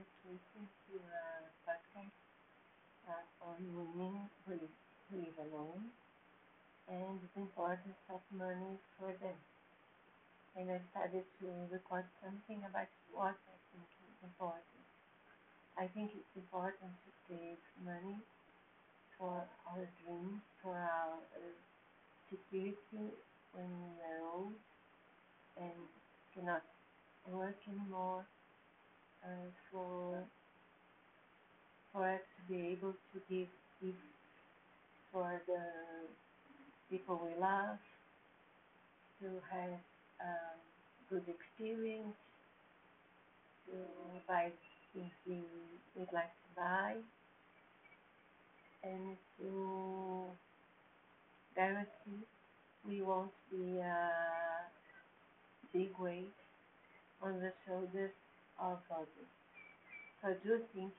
just listened to a podcast uh, on women who live, alone and the importance of money for them. And I started to record something about what I think is important. I think it's important to save money for our dreams, for our uh, security when we are old and cannot work anymore Uh, for for us to be able to give gifts for the people we love, to have a good experience, to buy things we would like to buy, and to guarantee we won't be a big weight on the shoulders of others. So I do think